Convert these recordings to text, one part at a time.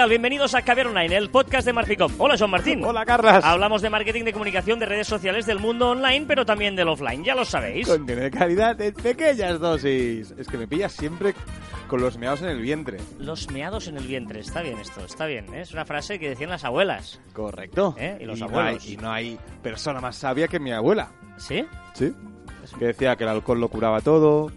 tal? Bienvenidos a Caber Online, el podcast de Marficom. Hola, John Martín. Hola, Carlas. Hablamos de marketing, de comunicación, de redes sociales, del mundo online, pero también del offline. Ya lo sabéis. Contenido de calidad en pequeñas dosis. Es que me pillas siempre con los meados en el vientre. Los meados en el vientre. Está bien esto, está bien. ¿eh? Es una frase que decían las abuelas. Correcto. ¿Eh? Y los no hay- abuelos. y no hay persona más sabia que mi abuela. ¿Sí? Sí. Que decía que el alcohol lo curaba todo.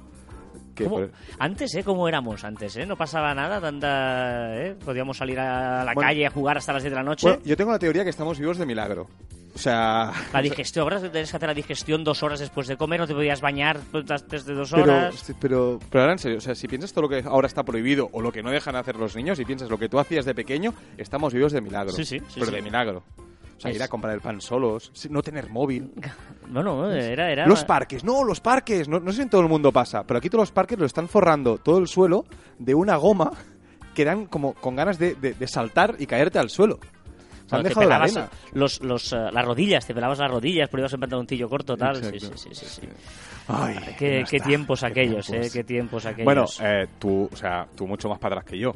Antes, ¿eh? ¿Cómo éramos antes, eh? No pasaba nada, tanta... ¿eh? Podíamos salir a la Bueno. calle a jugar hasta las 10 de la noche. Bueno, yo tengo la teoría que estamos vivos de milagro. O sea. La digestión, ahora tienes que hacer la digestión dos horas después de comer, no te podías bañar pues, antes de dos Pero, horas. sí, pero, pero ahora en serio, o sea, si piensas todo lo que ahora está prohibido o lo que no dejan hacer los niños y piensas lo que tú hacías de pequeño, estamos vivos de milagro. Sí, sí, sí, Pero sí. de milagro. O sea, Es- ir a comprar el pan solos, no tener móvil. Bueno, era... era Los parques, no, los parques. No, no sé si en todo el mundo pasa, pero aquí todos los parques lo están forrando todo el suelo de una goma que dan como con ganas de, de- de saltar y caerte al suelo. Se han te dejado la pelabas arena. los, los, eh, las rodillas, te pelabas las rodillas, pero ibas en pantaloncillo corto, tal. Sí, sí, sí, sí, sí. Ay, Qué, ya qué está. tiempos Qué aquellos, tiempos. eh, qué tiempos aquellos. Bueno, eh, tú, o sea, tú mucho más para atrás que yo.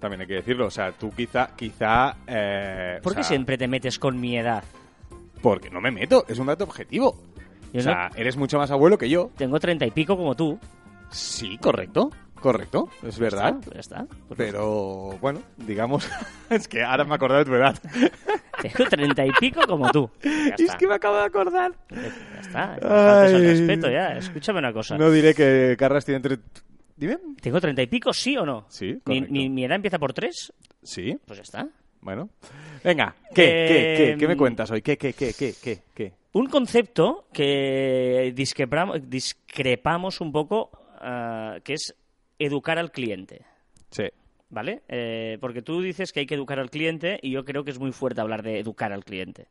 También hay que decirlo. O sea, tú quizá, quizá. eh, ¿Por o qué sea, siempre te metes con mi edad? Porque no me meto, es un dato objetivo. Yo o sea, eres mucho más abuelo que yo. Tengo treinta y pico como tú. Sí, correcto. Correcto, es verdad. Ya está. Pues Pero bueno, digamos. es que ahora me he acordado de tu edad. Tengo treinta y pico como tú. Ya es está. que me acabo de acordar. Ya está. Faltes al Ay. respeto ya. Escúchame una cosa. No diré que Carras tiene. Dime. ¿Tengo treinta y pico, sí o no? Sí, ¿Mi, correcto. mi, mi edad empieza por tres? Sí, Pues ya está. bueno. Venga, ¿qué, qué, qué, Eh, qué me cuentas hoy? ¿Qué, qué, qué, qué, qué, qué? Un concepto que discrepamos, discrepamos un poco, ah, que es educar al cliente. Sí. ¿Vale? Eh, porque tú dices que hay que educar al cliente y yo creo que es muy fuerte hablar de educar al cliente.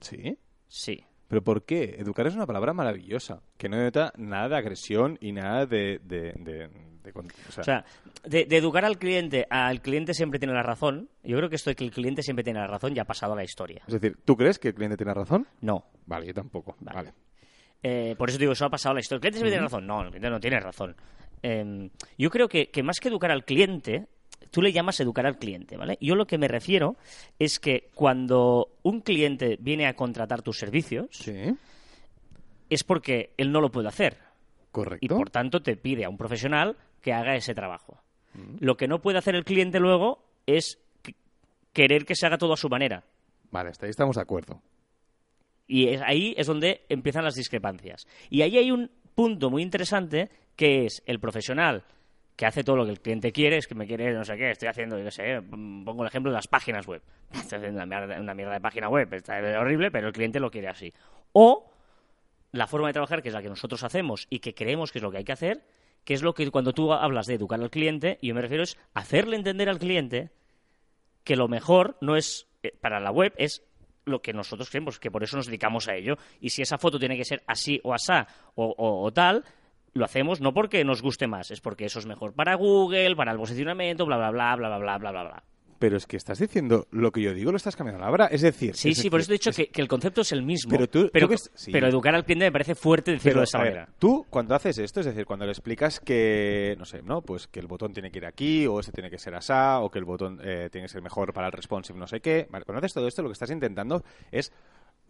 ¿Sí? Sí. ¿Pero por qué? Educar es una palabra maravillosa, que no denota nada de agresión y nada de... de, de- o sea, O sea, de, educar al cliente a el cliente siempre tiene la razón, yo creo que esto de que el cliente siempre tiene la razón ya ha pasado a la historia. es decir, ¿tú crees que el cliente tiene razón? No. Vale, yo tampoco. Vale. Vale. Eh, por eso digo, eso ha pasado a la historia. El cliente siempre tiene razón. No, el cliente no tiene razón. Eh, yo creo que, que más que educar al cliente, tú le llamas educar al cliente, ¿vale? Yo lo que me refiero es que cuando un cliente viene a contratar tus servicios, Sí, es porque él no lo puede hacer. correcto. Y por tanto te pide a un profesional que haga ese trabajo. Lo que no puede hacer el cliente luego es que- querer que se haga todo a su manera. Vale, hasta ahí estamos de acuerdo. Y es- ahí es donde empiezan las discrepancias. Y ahí hay un punto muy interesante que es el profesional que hace todo lo que el cliente quiere, es que me quiere, no sé qué, estoy haciendo, yo qué sé, mm, pongo el ejemplo de las páginas web. Estoy haciendo una mierda, de página web, está horrible, pero el cliente lo quiere así. O la forma de trabajar, que es la que nosotros hacemos y que creemos que es lo que hay que hacer, que es lo que cuando tú hablas de educar al cliente, yo me refiero es hacerle entender al cliente que lo mejor no es eh, para la web, es lo que nosotros creemos, que por eso nos dedicamos a ello. Y si esa foto tiene que ser así o asá o- o tal, lo hacemos no porque nos guste más, es porque eso es mejor para Google, para el posicionamiento, bla, bla, bla, bla, bla, bla, bla, bla, bla. Pero es que estás diciendo lo que yo digo, lo estás cambiando a la hora. Es decir... Sí, es sí, por eso he dicho es- que, que el concepto es el mismo. Pero tú- pero, tú que es- sí. pero educar al cliente me parece fuerte decirlo Pero, de esa ver, manera. tú cuando haces esto, es decir, cuando le explicas que, no sé, ¿no? Pues que el botón tiene que ir aquí, o ese tiene que ser asá, o que el botón eh, tiene que ser mejor para el responsive no sé qué. Vale, cuando haces todo esto, lo que estás intentando es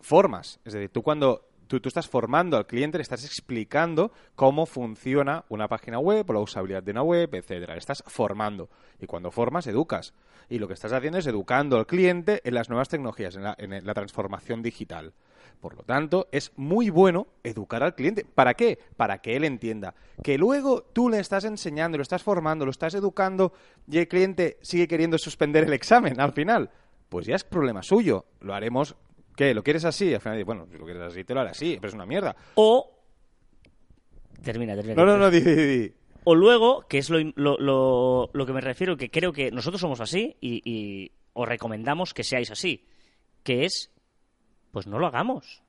formas. Es decir, tú cuando tú, tú estás formando al cliente, le estás explicando cómo funciona una página web o la usabilidad de una web, etcétera. Le estás formando. Y cuando formas, educas. Y lo que estás haciendo es educando al cliente en las nuevas tecnologías, en la, en la transformación digital. Por lo tanto, es muy bueno educar al cliente. ¿Para qué? Para que él entienda. Que luego tú le estás enseñando, lo estás formando, lo estás educando y el cliente sigue queriendo suspender el examen al final. Pues ya es problema suyo. Lo haremos. ¿Qué? ¿Lo quieres así? Al final, dice, bueno, si lo quieres así, te lo haré así, pero es una mierda. O... Termina, termina. No, no, no, di, di, di. O luego, que es lo, lo, lo- lo que me refiero, que creo que nosotros somos así y, y os recomendamos que seáis así, que es, pues no lo hagamos.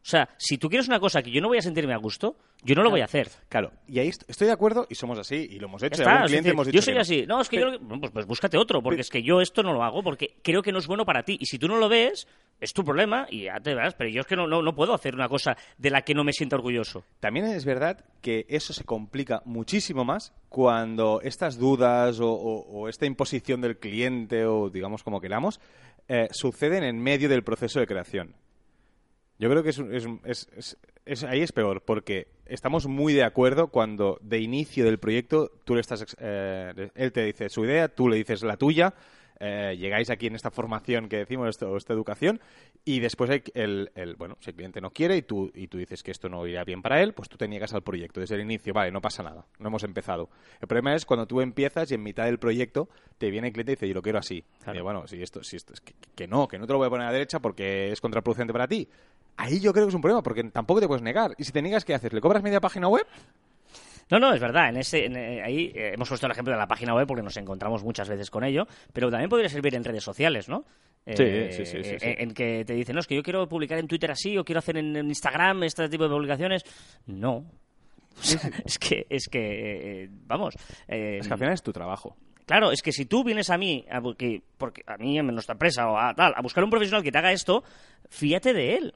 O sea, si tú quieres una cosa que yo no voy a sentirme a gusto, yo no lo voy a hacer. Claro, y ahí est- estoy de acuerdo y somos así y lo hemos hecho. está, cliente decir, hemos dicho yo soy así. No, es que yo... Pues, pues búscate otro, porque es que yo esto no lo hago, porque creo que no es bueno para ti. Y si tú no lo ves, es tu problema y ya te verás. Pero yo es que no, no, no puedo hacer una cosa de la que no me sienta orgulloso. También es verdad que eso se complica muchísimo más cuando estas dudas o, o- o esta imposición del cliente o digamos como queramos eh, suceden en medio del proceso de creación. Yo creo que es, es es- es- ahí es peor porque estamos muy de acuerdo cuando de inicio del proyecto tú le estás eh, él te dice su idea, tú le dices la tuya. Eh, llegáis aquí en esta formación que decimos, esto- esta educación, y después hay el, el- bueno, si el cliente no quiere y tú, y tú dices que esto no irá bien para él, pues tú te niegas al proyecto desde el inicio, vale, no pasa nada, no hemos empezado. El problema es cuando tú empiezas y en mitad del proyecto te viene el cliente y dice, yo lo quiero así. Claro. Y bueno, si esto, si esto es que, que no, que no te lo voy a poner a la derecha porque es contraproducente para ti. Ahí yo creo que es un problema, porque tampoco te puedes negar. Y si te niegas, ¿qué haces? ¿Le cobras media página web? No, no, es verdad. En ese, en, eh, ahí eh, hemos puesto el ejemplo de la página web porque nos encontramos muchas veces con ello, pero también podría servir en redes sociales, ¿no? Eh, Sí, sí, sí, sí, eh, sí. En, que te dicen, no, es que yo quiero publicar en Twitter así o quiero hacer en, en Instagram este tipo de publicaciones. No. O sea, es que, es que, eh, vamos. eh, Es que al final es tu trabajo. Claro, es que si tú vienes a mí, a, bu- que- porque a mí en nuestra empresa o a tal, a buscar un profesional que te haga esto, fíate de él.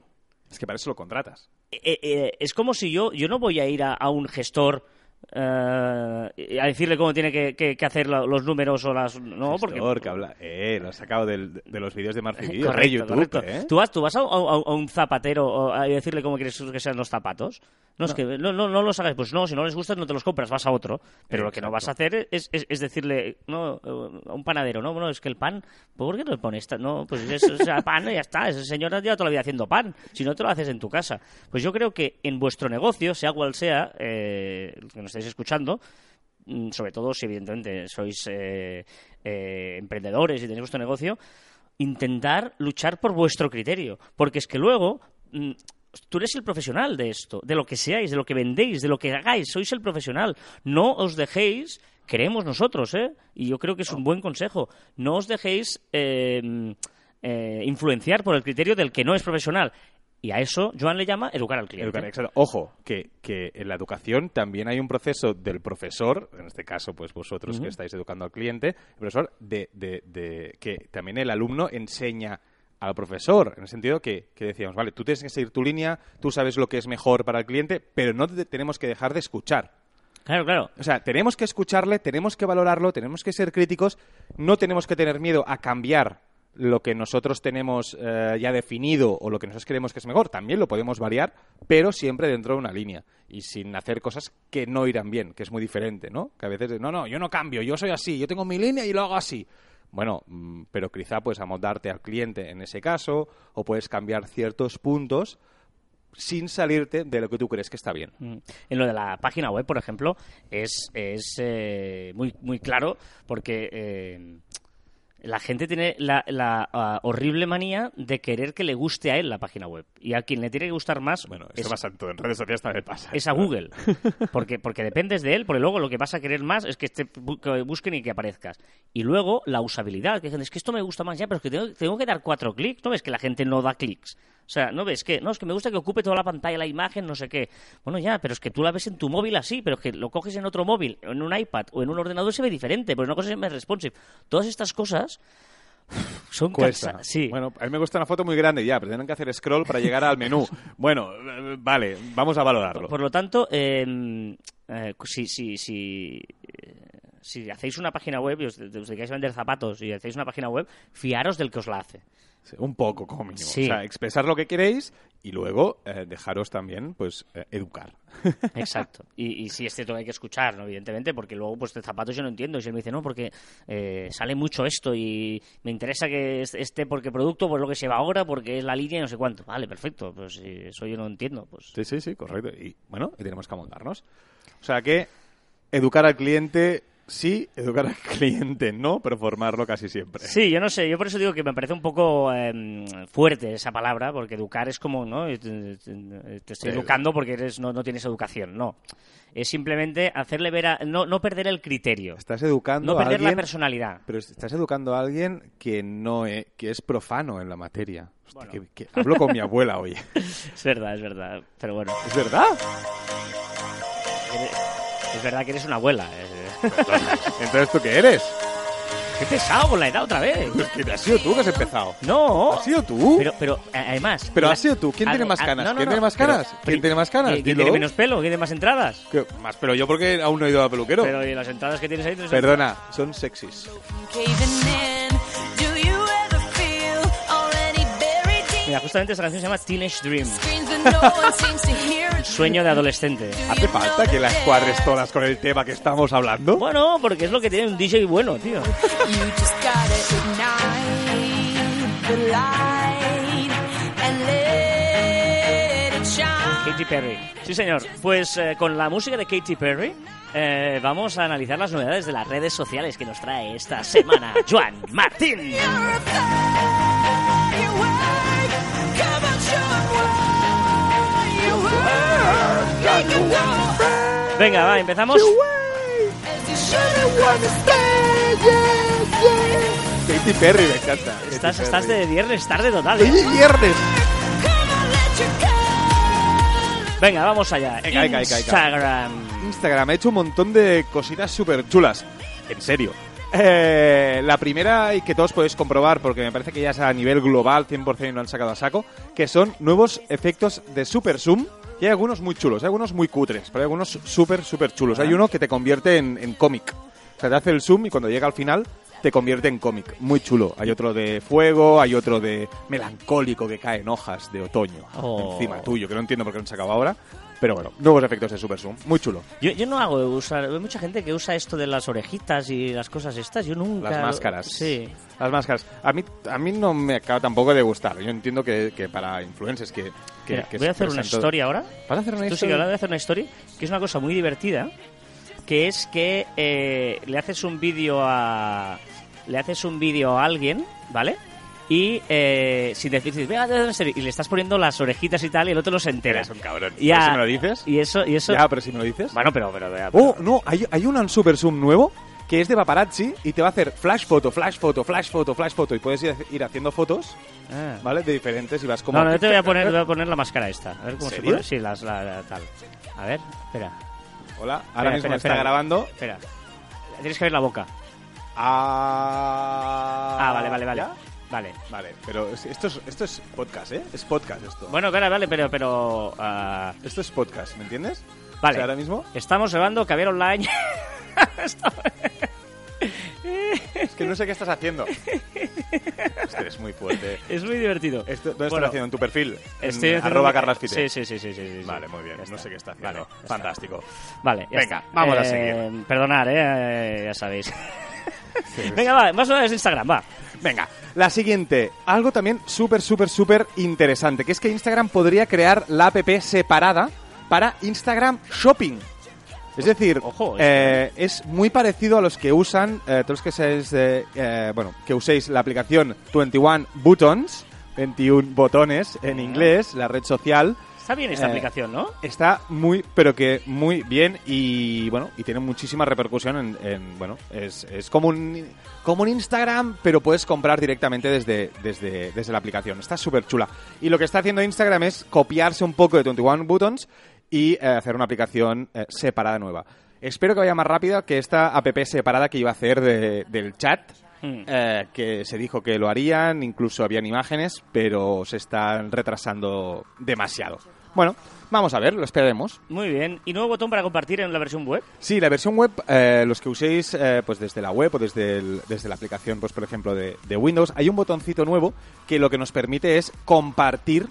Es que para eso lo contratas. Eh, eh, es como si yo, yo no voy a ir a, a un gestor eh, a decirle cómo tiene que, que- que hacer los números o las... No, porque... Que habla. Eh, lo has sacado del- de los vídeos de Correcto, de YouTube, correcto. ¿eh? ¿Tú vas, tú vas a, a- a un zapatero a decirle cómo quieres que sean los zapatos. No, es que no, no, no los hagas. Pues no, si no les gustan no te los compras, vas a otro. Pero lo que no vas a hacer es, es, es decirle no, eh, a un panadero, no, bueno, es que el pan, ¿por qué no le pones? No, pues es, o sea, pan y ya está. Ese señor lleva toda la vida haciendo pan. Si no te lo haces en tu casa. Pues yo creo que en vuestro negocio, sea cual sea, eh, que nos estáis escuchando, mm, sobre todo si evidentemente sois eh, eh, emprendedores y tenéis vuestro negocio, intentar luchar por vuestro criterio. Porque es que luego mm, tú eres el profesional de esto, de lo que seáis, de lo que vendéis, de lo que hagáis, sois el profesional. No os dejéis, creemos nosotros, ¿eh? Y yo creo que es un buen consejo, no os dejéis eh, eh, influenciar por el criterio del que no es profesional. Y a eso Joan le llama educar al cliente. Educar, exacto. Ojo, que, que en la educación también hay un proceso del profesor, en este caso, pues vosotros que estáis educando al cliente, el profesor, de, de- de- que también el alumno enseña al profesor, en el sentido que, que decíamos, vale, tú tienes que seguir tu línea, tú sabes lo que es mejor para el cliente, pero no te- tenemos que dejar de escuchar. Claro, claro. O sea, tenemos que escucharle, tenemos que valorarlo, tenemos que ser críticos, no tenemos que tener miedo a cambiar lo que nosotros tenemos eh, ya definido o lo que nosotros creemos que es mejor. También lo podemos variar, pero siempre dentro de una línea y sin hacer cosas que no irán bien, que es muy diferente, ¿no? Que a veces, no, no, yo no cambio, yo soy así, yo tengo mi línea y lo hago así. Bueno, mm, pero quizá puedes amoldarte al cliente en ese caso o puedes cambiar ciertos puntos sin salirte de lo que tú crees que está bien. Mm. En lo de la página web, por ejemplo, es, es eh, muy, muy claro porque eh, la gente tiene la, la, ah, horrible manía de querer que le guste a él la página web. Y a quien le tiene que gustar más Bueno, es, esto pasa en todo, en redes sociales también pasa. es a Google. Porque, porque dependes de él, porque luego lo que vas a querer más es que, te que busquen y que aparezcas. Y luego la usabilidad, que dicen, es que esto me gusta más ya, pero es que tengo, tengo que dar cuatro clics. ¿No ves que la gente no da clics? O sea, ¿no ves que? No, es que me gusta que ocupe toda la pantalla, la imagen, no sé qué. Bueno, ya, pero es que tú la ves en tu móvil así, pero es que lo coges en otro móvil, en un iPad o en un ordenador se ve diferente, pero una cosa es más responsive. Todas estas cosas son Cuesta. Sí. Bueno, a mí me gusta una foto muy grande ya, pero tienen que hacer scroll para llegar al menú. Bueno, eh, vale, vamos a valorarlo. Por lo tanto, eh, eh, si, si, si, si hacéis una página web y os, os dedicáis a vender zapatos y hacéis una página web, fiaros del que os la hace. Un poco, como mínimo. Sí. O sea, expresar lo que queréis y luego eh, dejaros también, pues, eh, educar. Exacto. Y, y sí, es cierto que hay que escuchar, ¿no? evidentemente, porque luego, pues, de zapatos yo no entiendo. Y si él me dice, no, porque eh, sale mucho esto y me interesa que es- esté porque producto, pues lo que se va ahora, porque es la línea y no sé cuánto. Vale, perfecto. Pues si eso yo no entiendo. Pues Sí, sí, sí, correcto. Y bueno, y tenemos que amoldarnos. O sea que educar al cliente sí, educar al cliente no, pero formarlo casi siempre. Sí, yo no sé, yo por eso digo que me parece un poco em, fuerte esa palabra, porque educar es como, ¿no? Te, estoy Eh. educando porque eres, no, no tienes educación, no. Es simplemente hacerle ver a... No, no perder el criterio, Estás educando no a perder la personalidad. pero estás educando a alguien que no e- que es profano en la materia. Hostia, Bueno. que- que- hablo con mi abuela hoy. Es verdad, es verdad. Pero bueno, ¿Es verdad? es verdad que eres una abuela. eh. Entonces, ¿tú qué eres? Qué pesado con la edad otra vez. Has sido tú que has empezado. No. ¿Has sido tú? Pero, pero a- además... Pero has sido tú. ¿Quién a- tiene más a- canas? no, no, ¿Quién no, tiene más canas? pero- ¿Quién tiene más canas? ¿Quién Dilo. tiene menos pelo? ¿Quién tiene más entradas? ¿Qué más? Pero yo porque aún no he ido al peluquero. Pero ¿y las entradas que tienes ahí? Perdona, son sexys. Mira, justamente esta canción se llama Teenage Dream. Sueño de adolescente. ¿Hace falta que las cuadres todas con el tema que estamos hablando? Bueno, porque es lo que tiene un DJ bueno, tío. Katy Perry. Sí, señor. Pues eh, con la música de Katy Perry eh, vamos a analizar las novedades de las redes sociales que nos trae esta semana Joan Martín. Venga, va, empezamos. Katy Perry me encanta. Estás, Katy estás Perry. de viernes tarde total. ¡Hoy ¿eh? es viernes! Venga, vamos allá. Venga, venga, venga, venga. Instagram. Instagram ha hecho un montón de cositas súper chulas. En serio. Eh, la primera y que todos podéis comprobar, porque me parece que ya es a nivel global, 100% lo han sacado a saco, que son nuevos efectos de super zoom. Y hay algunos muy chulos, hay algunos muy cutres, pero hay algunos súper, súper chulos. Hay uno que te convierte en, en cómic. O sea, te hace el zoom y cuando llega al final te convierte en cómic. Muy chulo. Hay otro de fuego, hay otro de melancólico que caen hojas de otoño Oh. encima tuyo, que no entiendo por qué lo han sacado ahora. Pero bueno, nuevos efectos de super zoom. Muy chulo. Yo, yo no hago de usar. Hay mucha gente que usa esto de las orejitas y las cosas estas. Yo nunca. Las máscaras. Sí. Las máscaras. A mí, a mí no me acaba tampoco de gustar. Yo entiendo que, que para influencers que... que, Mira, que voy a hacer una historia ahora. ¿Vas a hacer una Tú historia? hablando, voy a hacer una historia que es una cosa muy divertida, que es que eh, le haces un vídeo a le haces un vídeo a alguien, ¿vale? Y eh, sin decir, dices, venga, una historia", y le estás poniendo las orejitas y tal, y el otro no se entera. Eres un cabrón. Ya. Pero si me lo dices... Y eso, y eso. Ya, pero si me lo dices... Bueno, pero, pero, pero- Oh, no, hay, hay un super zoom nuevo que es de paparazzi y te va a hacer flash foto, flash foto, flash foto, flash foto y puedes ir, ir haciendo fotos, Ah. ¿vale? De diferentes y vas como... No, no, yo te voy a poner, voy a poner la máscara esta. A ver cómo se pone. Sí, las, la, la- tal. A ver, espera. Hola, ahora Espera, mismo espera, está espera. grabando. Espera. Tienes que ver la boca. Ah, Ah, vale, vale, vale. ¿Ya? Vale. Vale, pero es- esto es, esto es podcast, ¿eh? Es podcast esto. Bueno, vale, vale, pero, pero ah, Esto es podcast, ¿me entiendes? Vale. O sea, ahora mismo estamos grabando Caviar Online. es que no sé qué estás haciendo. es que eres muy fuerte. es muy divertido. Esto, ¿Dónde Bueno, estás haciendo? ¿En tu perfil? En Estoy haciendo- arroba carlasfite. Sí, sí, sí, sí, sí, sí. Vale, muy bien. Ya No sé qué está haciendo. Vale, ya está. Fantástico. Vale, ya Venga, está. vamos a seguir. Eh, eh, ya sabéis. Venga, va, más novedades de Instagram, va. Venga, la siguiente. Algo también súper, súper, súper interesante, que es que Instagram podría crear la app separada para Instagram Shopping. Es decir, Ojo, eh, es muy parecido a los que usan, eh, todos los que seáis, eh, bueno, que uséis la aplicación 21 Buttons, 21 botones en inglés, la red social. Está bien esta Eh, aplicación, ¿no? Está muy, pero que muy bien y bueno, y tiene muchísima repercusión en, en, bueno, es, es como un como un Instagram, pero puedes comprar directamente desde, desde, desde la aplicación. Está súper chula. Y lo que está haciendo Instagram es copiarse un poco de 21 Buttons y eh, hacer una aplicación eh, separada nueva. Espero que vaya más rápida que esta app separada que iba a hacer de- del chat. Hmm. eh, que se dijo que lo harían, incluso habían imágenes, pero se están retrasando demasiado. Bueno, vamos a ver, lo esperaremos. Muy bien. ¿Y nuevo botón para compartir en la versión web? Sí, la versión web, eh, los que uséis eh, pues desde la web o desde, el- desde la aplicación, pues por ejemplo, de, de Windows, hay un botoncito nuevo que lo que nos permite es compartir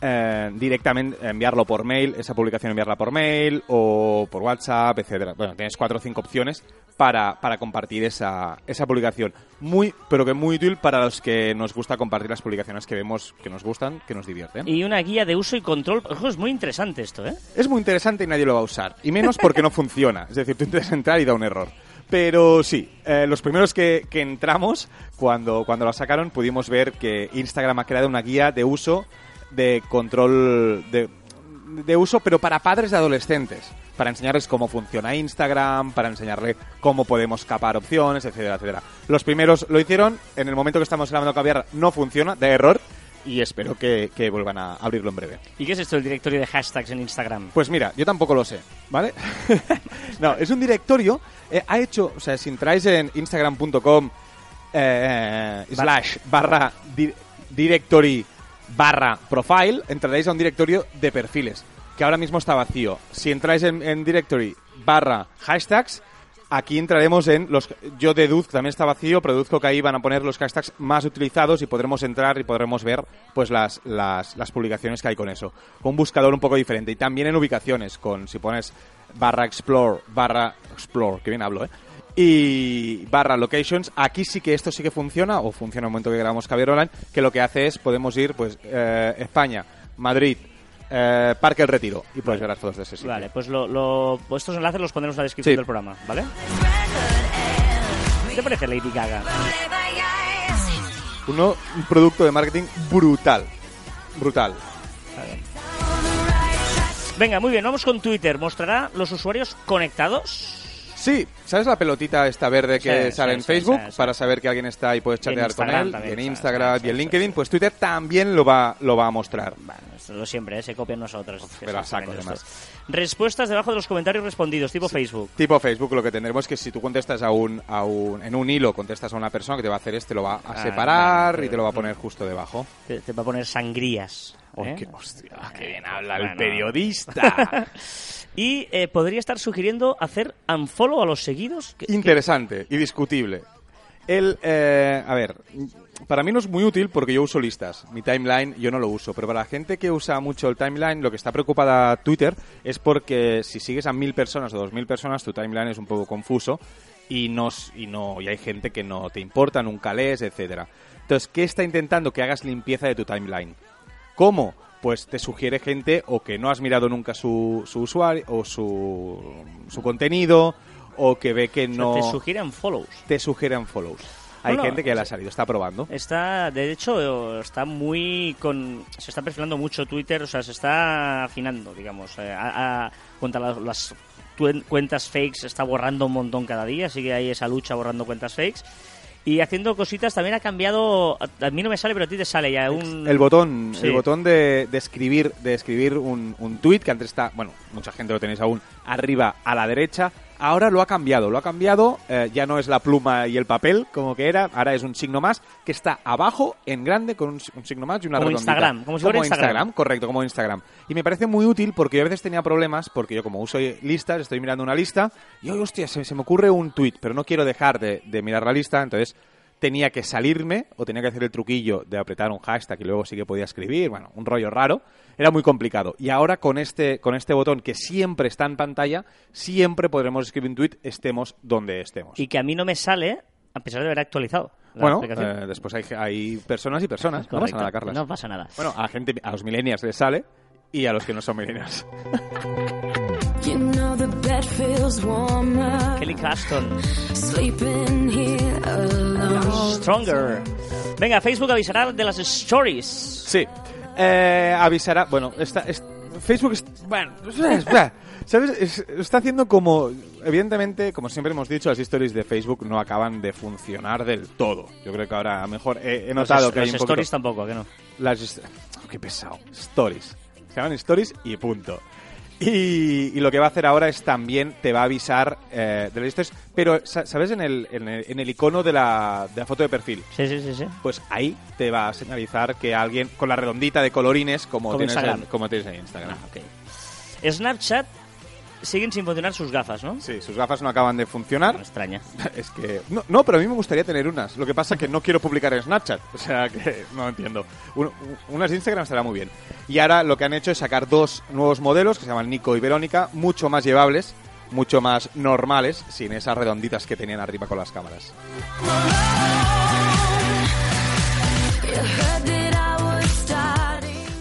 eh, directamente, enviarlo por mail, esa publicación enviarla por mail o por WhatsApp, etcétera. Bueno, tienes cuatro o cinco opciones para, para compartir esa, esa publicación. Muy, pero que muy útil para los que nos gusta compartir las publicaciones que vemos que nos gustan, que nos divierten. Y una guía de uso y control. Ojo, es muy interesante esto, ¿eh? Es muy interesante y nadie lo va a usar. Y menos porque no funciona. Es decir, tú intentas entrar y da un error. Pero sí, eh, los primeros que, que entramos, cuando, cuando lo sacaron, pudimos ver que Instagram ha creado una guía de uso de control de, de uso, pero para padres de adolescentes. Para enseñarles cómo funciona Instagram, para enseñarle cómo podemos capar opciones, etcétera, etcétera. Los primeros lo hicieron, en el momento que estamos grabando caviar no funciona, da error, y espero que, que vuelvan a abrirlo en breve. ¿Y qué es esto del directorio de hashtags en Instagram? Pues mira, yo tampoco lo sé, ¿vale? no, es un directorio. eh, ha hecho, o sea, si entráis en instagram.com eh, slash barra di- directory barra profile, entraréis a un directorio de perfiles, que ahora mismo está vacío. Si entráis en, directory barra hashtags, aquí entraremos en los... Yo deduzco, también está vacío, produzco que ahí van a poner los hashtags más utilizados y podremos entrar y podremos ver pues las, las, las publicaciones que hay con eso. Un buscador un poco diferente. Y también en ubicaciones, con si pones barra explore, barra explore, que bien hablo, ¿eh? Y barra locations, aquí sí que esto sí que funciona, o funciona en el momento que grabamos Caviar Online, que lo que hace es, podemos ir, pues, eh, España, Madrid, eh, Parque El Retiro, y puedes ver las fotos de ese sitio. Vale, pues lo, lo- estos enlaces los pondremos en la descripción Sí. del programa, ¿vale? ¿Qué te parece Lady Gaga? Uno, un producto de marketing brutal. Brutal. Venga, muy bien, vamos con Twitter. ¿Mostrará los usuarios conectados? Sí, ¿sabes la pelotita esta verde que Sí, sale sí, en Facebook sí, para saber que alguien está y puedes Y chatear con él? también, y en Instagram y en LinkedIn, pues Twitter también lo va, lo va a mostrar. Bueno, lo siempre, ¿eh? se copian nosotros. saco, Exactamente además. Respuestas debajo de los comentarios respondidos, tipo Facebook. Tipo Facebook, lo que tendremos es que si tú contestas a un, a un, en un hilo, contestas a una persona que te va a hacer este, lo va a Ah, separar y te lo va a pero- poner justo debajo. Te, te va a poner sangrías. ¿eh? qué, hostia, qué bien habla Bueno. el periodista. Y eh, podría estar sugiriendo hacer unfollow a los seguidos. Interesante y discutible. El, eh, a ver, para mí no es muy útil porque yo uso listas. Mi timeline yo no lo uso, pero para la gente que usa mucho el timeline, lo que está preocupada Twitter es porque si sigues a mil personas o dos mil personas, tu timeline es un poco confuso y no, y no y hay gente que no te importa, nunca lees, etcétera. Entonces, ¿qué está intentando? Que hagas limpieza de tu timeline. ¿Cómo? Pues te sugiere gente o que no has mirado nunca su, su usuario o su, su contenido o que ve que o sea, no Te sugieren follows. te sugieren follows. Hay Bueno, gente que ya le ha salido, está probando. Está, de hecho, está muy con, se está perfilando mucho Twitter, o sea, se está afinando, digamos, eh, a, a- contra las, cuentas fakes, está borrando un montón cada día, así que hay esa lucha borrando cuentas fakes. Y haciendo cositas, también ha cambiado, a, mí no me sale, pero a ti te sale ya un... El botón, Sí. el botón de, de escribir, de escribir un, un tweet que antes está, bueno, mucha gente lo tenéis aún arriba a la derecha. Ahora lo ha cambiado, lo ha cambiado. eh, ya no es la pluma y el papel como que era. Ahora es un signo más que está abajo en grande con un, un signo más y una Como redondita. Instagram, como si fuera Instagram. correcto, como Instagram. Y me parece muy útil porque yo a veces tenía problemas porque yo como uso listas, estoy mirando una lista y hoy, hostia, se, se me ocurre un tweet, pero no quiero dejar de, de mirar la lista, entonces tenía que salirme o tenía que hacer el truquillo de apretar un hashtag y luego sí que podía escribir, bueno, un rollo raro, era muy complicado. Y ahora con este, con este botón que siempre está en pantalla, siempre podremos escribir un tweet estemos donde estemos. Y que a mí no me sale, a pesar de haber actualizado bueno, eh, después hay, hay personas y personas, no pasa nada, Carlas. No pasa nada. Bueno, a, gente, a los millennials les sale y a los que no son millennials. Kelly Claston. Sleeping here alone. Stronger. Venga, Facebook avisará de las stories. Sí. Eh, avisará. Bueno, está, es- Facebook. es- bueno, ¿sabes? Es- está haciendo como. Evidentemente, como siempre hemos dicho, las stories de Facebook no acaban de funcionar del todo. Yo creo que ahora, mejor, he, he notado Los- que hay los un poquito- stories tampoco, ¿a que no? Las. oh, qué pesado. Stories. Se llaman stories y punto. Y, y lo que va a hacer ahora es también te va a avisar eh, de las stories. Pero, sa- ¿sabes? En el, en el, en el icono de la, de la foto de perfil Sí, sí, sí, sí. pues ahí te va a señalizar que alguien con la redondita de colorines como, Como tienes, Instagram. en, como tienes en Instagram. Ah. Snapchat siguen sin funcionar sus gafas, ¿no? Sí, sus gafas no acaban de funcionar. extraña. Es que no, no, pero a mí me gustaría tener unas. Lo que pasa es que no quiero publicar en Snapchat, o sea que no entiendo. Un- unas de Instagram estará muy bien. Y ahora lo que han hecho es sacar dos nuevos modelos que se llaman Nico y Verónica, mucho más llevables, mucho más normales, sin esas redonditas que tenían arriba con las cámaras.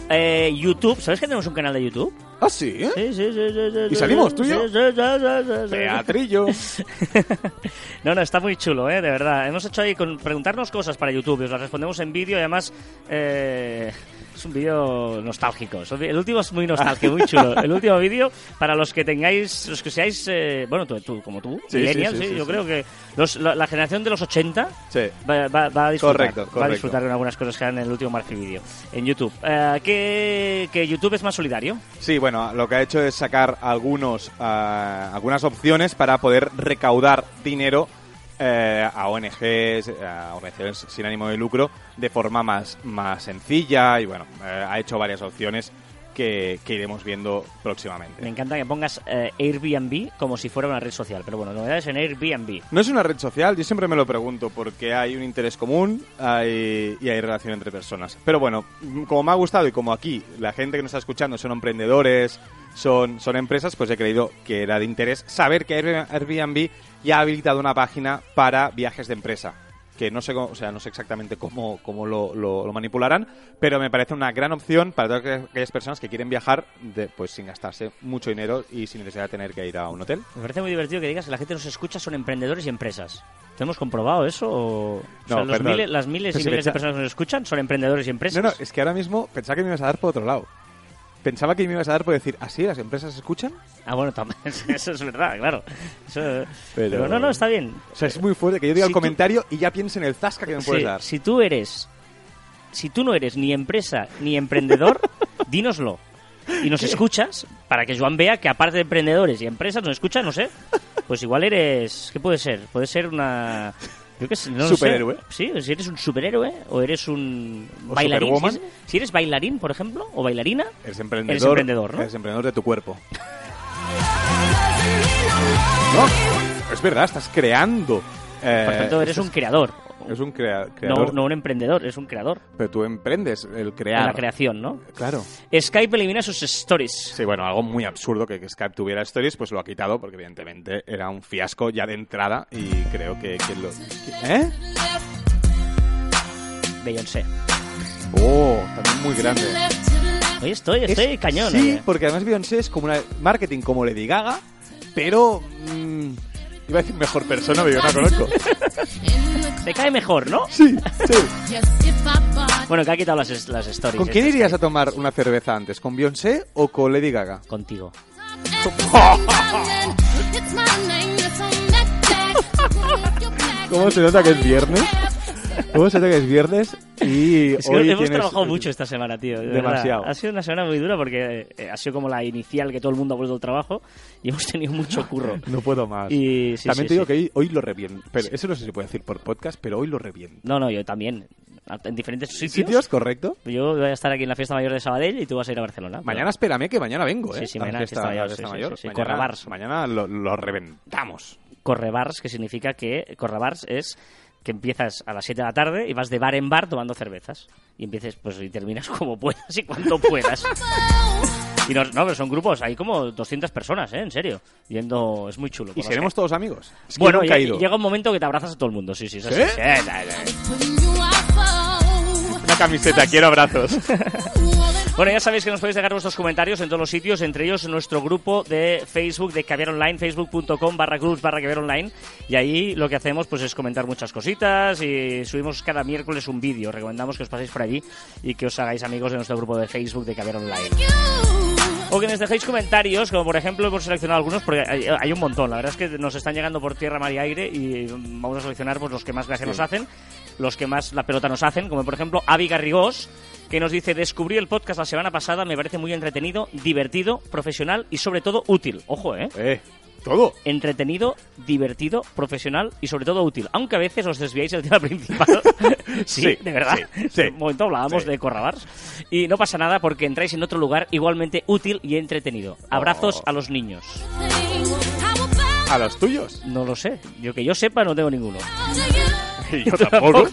Eh, YouTube, ¿sabes que tenemos un canal de YouTube? Ah, sí, ¿eh? Sí, sí, sí, sí, sí, ¿Y salimos tú y yo? sí, sí, sí, sí, sí. Teatrillo. No, no, está muy chulo, ¿eh? De verdad. Hemos hecho ahí con preguntarnos cosas para YouTube y os las respondemos en vídeo y además eh, es un vídeo nostálgico. El último es muy nostálgico, muy chulo. El último vídeo, para los que tengáis, los que seáis, eh, bueno, tú, tú, como tú, Sí, sí, yo creo que los- la, la generación de los 80 Sí. va, va- va a disfrutar. Correcto, Va a disfrutar con algunas cosas que han en el último Marfi Video en YouTube. Eh, ¿que, que YouTube es más solidario. Sí, bueno, lo que ha hecho es sacar algunos, ah, algunas opciones para poder recaudar dinero eh, a ONGs, a ONGs sin ánimo de lucro, de forma más, más sencilla y bueno, eh, ha hecho varias opciones que, que iremos viendo Me próximamente. encanta que pongas eh, Airbnb como si fuera una red social, pero bueno, novedades en Airbnb. No es una red social, yo siempre me lo pregunto, porque hay un interés común hay- y hay relación entre personas. Pero bueno, mm, como me ha gustado y como aquí la gente que nos está escuchando son emprendedores, son, son empresas, pues he creído que era de interés saber que Air- Airbnb ya ha habilitado una página para viajes de empresa. Que no sé, cómo- o sea, no sé exactamente cómo, cómo lo, lo- lo manipularán, pero me parece una gran opción para todas aquellas personas que quieren viajar de, pues sin gastarse mucho dinero y sin necesidad de tener que ir a un hotel. Me parece muy divertido que digas que la gente nos escucha son emprendedores y empresas. ¿Tenemos comprobado eso? O, o sea, No, los perdón. miles- las miles Pero y si miles de personas que nos escuchan son emprendedores y empresas. No, no, es que ahora mismo pensaba que me ibas a dar por otro lado. Pensaba que me ibas a dar por decir, ¿así las empresas escuchan? Ah, bueno, también, eso es verdad, claro. Eso- Pero- pero... no, no, está bien. O sea, es muy fuerte que yo diga Si el tú- comentario y ya piense en el zasca que me puedes Sí, dar. si tú eres... Si tú no eres ni empresa ni emprendedor, dínoslo. Y nos escuchas para que Joan vea que aparte de emprendedores y empresas nos escucha, no sé. Pues igual eres... ¿Qué puede ser? Puede ser una... Yo qué sé, no lo sé. Superhéroe. Sí, si eres un superhéroe o eres un O bailarín. Si si eres bailarín, por ejemplo, o bailarina, Eres emprendedor. Eres emprendedor, ¿no? Eres emprendedor de tu cuerpo. No, es verdad, estás creando. eh, por tanto eres estás- un creador. Es un crea- No, creador. no un emprendedor, es un creador. Pero tú emprendes el crear. la creación, ¿no? Claro. Skype elimina sus stories. Sí, bueno, algo muy absurdo que, que Skype tuviera stories, pues lo ha quitado porque evidentemente era un fiasco ya de entrada y creo que, que lo... ¿Eh? Beyoncé. Oh, también muy grande. Oye, estoy, estoy Es- cañón. Sí, porque además Beyoncé es como una marketing como Lady Gaga, pero mm, iba a decir mejor persona, pero yo no la conozco. Te cae mejor, ¿no? Sí, sí. Bueno, que ha quitado las, las stories. ¿Con quién irías a tomar una cerveza antes? ¿Con Beyoncé o con Lady Gaga? Contigo. ¿Cómo se nota que es viernes? ¿Cómo se nota que es viernes? Y Es que hoy hemos trabajado mucho esta semana, tío. de verdad. Demasiado. Ha sido una semana muy dura porque eh, ha sido como la inicial que todo el mundo ha vuelto al trabajo y hemos tenido mucho curro. No puedo más. Y sí, También sí, te digo sí. que hoy, lo reviento. Pero eso no sé si se puede decir por podcast, pero hoy lo reviento. No, no, yo también. En diferentes sitios. ¿Sitios? ¿Correcto? Yo voy a estar aquí en la fiesta mayor de Sabadell y tú vas a ir a Barcelona. Mañana espérame que mañana vengo, ¿eh? Sí, sí, A la mañana fiesta mayor, fiesta mayor. Mañana, Correbars. mañana lo, lo reventamos. Correbars, que significa que Correbars es que empiezas a las 7 de la tarde y vas de bar en bar tomando cervezas. Y empieces, pues, y terminas como puedas y cuando puedas. Y no, no, pero son grupos, hay como 200 personas, ¿eh? En serio. Yendo, es muy chulo. ¿Y seremos todos amigos? Es que Bueno, nunca he ido. llega un momento que te abrazas a todo el mundo, sí, sí. eso ¿Sí? sí, sí, sí, sí. Una camiseta, quiero abrazos. Bueno, ya sabéis que nos podéis dejar vuestros comentarios en todos los sitios, entre ellos nuestro grupo de Facebook de Caviar Online, facebook.com barra cruz barra Caviar Online. Y ahí lo que hacemos pues es comentar muchas cositas y subimos cada miércoles un vídeo. Recomendamos que os paséis por allí y que os hagáis amigos de nuestro grupo de Facebook de Caviar Online. O que nos dejéis comentarios, como por ejemplo hemos seleccionado algunos, porque hay, hay un montón. La verdad es que nos están llegando por tierra, mar y aire y vamos a seleccionar pues, los que más gracia Sí. nos hacen, los que más la pelota nos hacen, como por ejemplo Avi Garrigós, que nos dice, descubrí el podcast la semana pasada, me parece muy entretenido, divertido, profesional y sobre todo útil. Ojo, ¿eh? eh, todo. Entretenido, divertido, profesional y sobre todo útil. Aunque a veces os desviáis del tema principal. sí, Sí, de verdad. sí, sí. Un momento hablábamos de Corrabars. Y no pasa nada porque entráis en otro lugar igualmente útil y entretenido. Abrazos Oh. a los niños. A los tuyos. No lo sé. Yo que yo sepa no tengo ninguno. Y yo tampoco.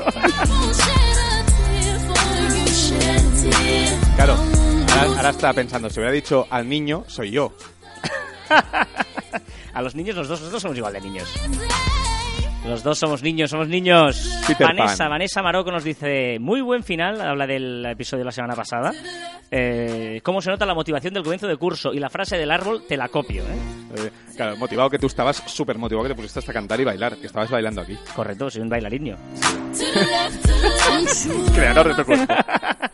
Ahora, ahora estaba pensando, si hubiera dicho al niño, soy yo. A los niños, los dos, los dos somos igual de niños. Los dos somos niños, somos niños. Peter Vanessa, Pan. Vanessa Maroco nos dice, muy buen final, habla del episodio de la semana pasada. Eh, ¿Cómo se nota la motivación del comienzo de curso? Y la frase del árbol te la copio, ¿eh? Eh, claro, motivado que tú estabas súper motivado que te pusiste hasta cantar y bailar, que estabas bailando aquí. Correcto, soy un bailarinho. Creador de propuesta.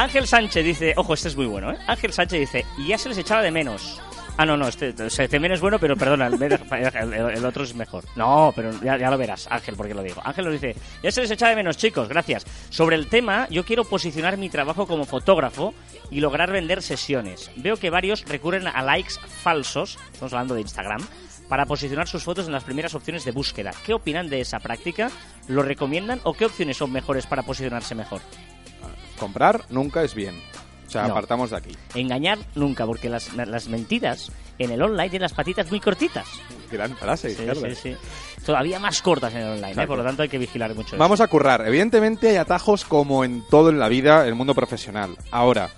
Ángel Sánchez dice, ojo, este es muy bueno, ¿eh? Ángel Sánchez dice, y ya se les echaba de menos. Ah, no, no, este, sea, también es bueno, pero perdona, el, el- el otro es mejor. No, pero ya, ya lo verás, Ángel, porque lo digo. Ángel nos dice, ya se les echaba de menos, chicos, gracias. Sobre el tema, yo quiero posicionar mi trabajo como fotógrafo y lograr vender sesiones. Veo que varios recurren a likes falsos, estamos hablando de Instagram, para posicionar sus fotos en las primeras opciones de búsqueda. ¿Qué opinan de esa práctica? ¿Lo recomiendan o qué opciones son mejores para posicionarse mejor? Comprar nunca es bien. O sea, No. apartamos de aquí. Engañar nunca, porque las, las mentiras en el online tienen las patitas muy cortitas. Gran frase, Sí, sí, sí. Todavía más cortas en el online, ¿eh? Exacto. por lo tanto hay que vigilar mucho. eso. Vamos a currar. Evidentemente hay atajos como en todo en la vida, en el mundo profesional. Ahora,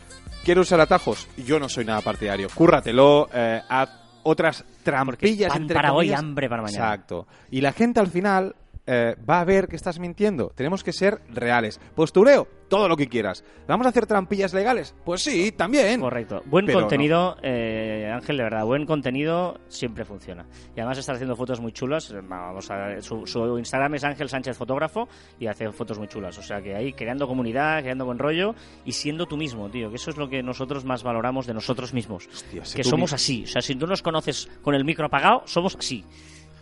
¿quiero usar atajos? Yo no soy nada partidario. Cúrratelo, eh, haz otras trampillas entre para hoy, comillas. hambre para mañana. Exacto. Y la gente al final eh, va a ver que estás mintiendo. Tenemos que ser reales. Postureo, todo lo que quieras. ¿Vamos a hacer trampillas legales? Pues sí, también. Correcto. Buen Pero contenido, eh, Ángel, de verdad, buen contenido siempre funciona. Y además está haciendo fotos muy chulas. eh, Vamos a, su, su Instagram es Ángel Sánchez Fotógrafo y hace fotos muy chulas. O sea que ahí creando comunidad, creando buen rollo y siendo tú mismo, tío. Que eso es lo que nosotros más valoramos de nosotros mismos. Hostia, que somos mismo. así. O sea, si tú nos conoces con el micro apagado, somos así.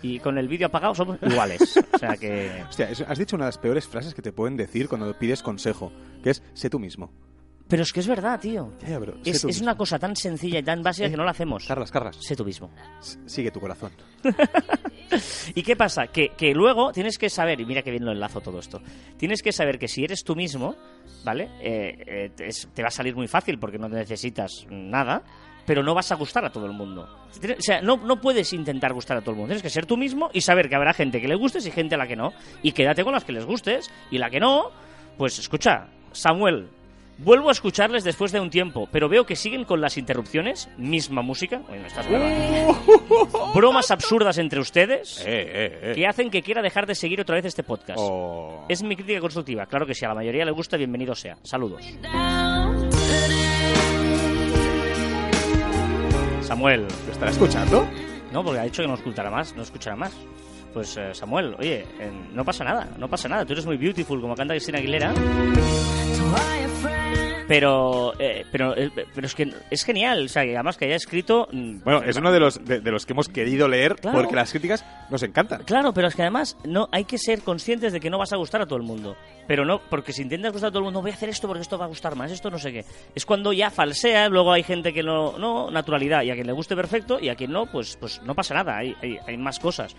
Y con el vídeo apagado somos iguales. O sea que... Hostia, has dicho una de las peores frases que te pueden decir cuando pides consejo, que es sé tú mismo. Pero es que es verdad, tío. Ya, ya, pero sé Es, tú es mismo. una cosa tan sencilla y tan básica que no la hacemos. Carlas, Carlas, Sé tú mismo. s- sigue tu corazón. ¿Y qué pasa? Que, que luego tienes que saber, y mira que bien lo enlazo todo esto, tienes que saber que si eres tú mismo, ¿vale? Eh, eh, es- te va a salir muy fácil porque no necesitas nada, pero no vas a gustar a todo el mundo. O sea, no, no puedes intentar gustar a todo el mundo. Tienes que ser tú mismo y saber que habrá gente que le gustes y gente a la que no. Y quédate con las que les gustes. Y la que no, pues escucha, Samuel, Vuelvo a escucharles después de un tiempo, pero veo que siguen con las interrupciones, misma música. Oye, me estás grabando. Bromas absurdas entre ustedes Eh, eh, eh. que hacen que quiera dejar de seguir otra vez este podcast. Oh. Es mi crítica constructiva. Claro que si a la mayoría le gusta, bienvenido sea. Saludos. Samuel. ¿Lo estará escuchando? No, porque ha dicho que no escuchará más. No escuchará más. Pues eh, Samuel, oye, eh, no pasa nada, no pasa nada. Tú eres muy beautiful, como canta Cristina Aguilera. Pero, eh, pero, eh, pero es que es genial. O sea, que además que haya escrito. mm, Bueno, es uno de los, de, de los que hemos querido leer Claro. porque las críticas nos encantan. Claro, pero es que además no hay que ser conscientes de que no vas a gustar a todo el mundo. Pero no, porque si intentas gustar a todo el mundo, voy a hacer esto porque esto va a gustar más, esto no sé qué. Es cuando ya falsea, luego hay gente que no, no, naturalidad, y a quien le guste perfecto, y a quien no, pues, pues no pasa nada, hay, hay, hay más cosas.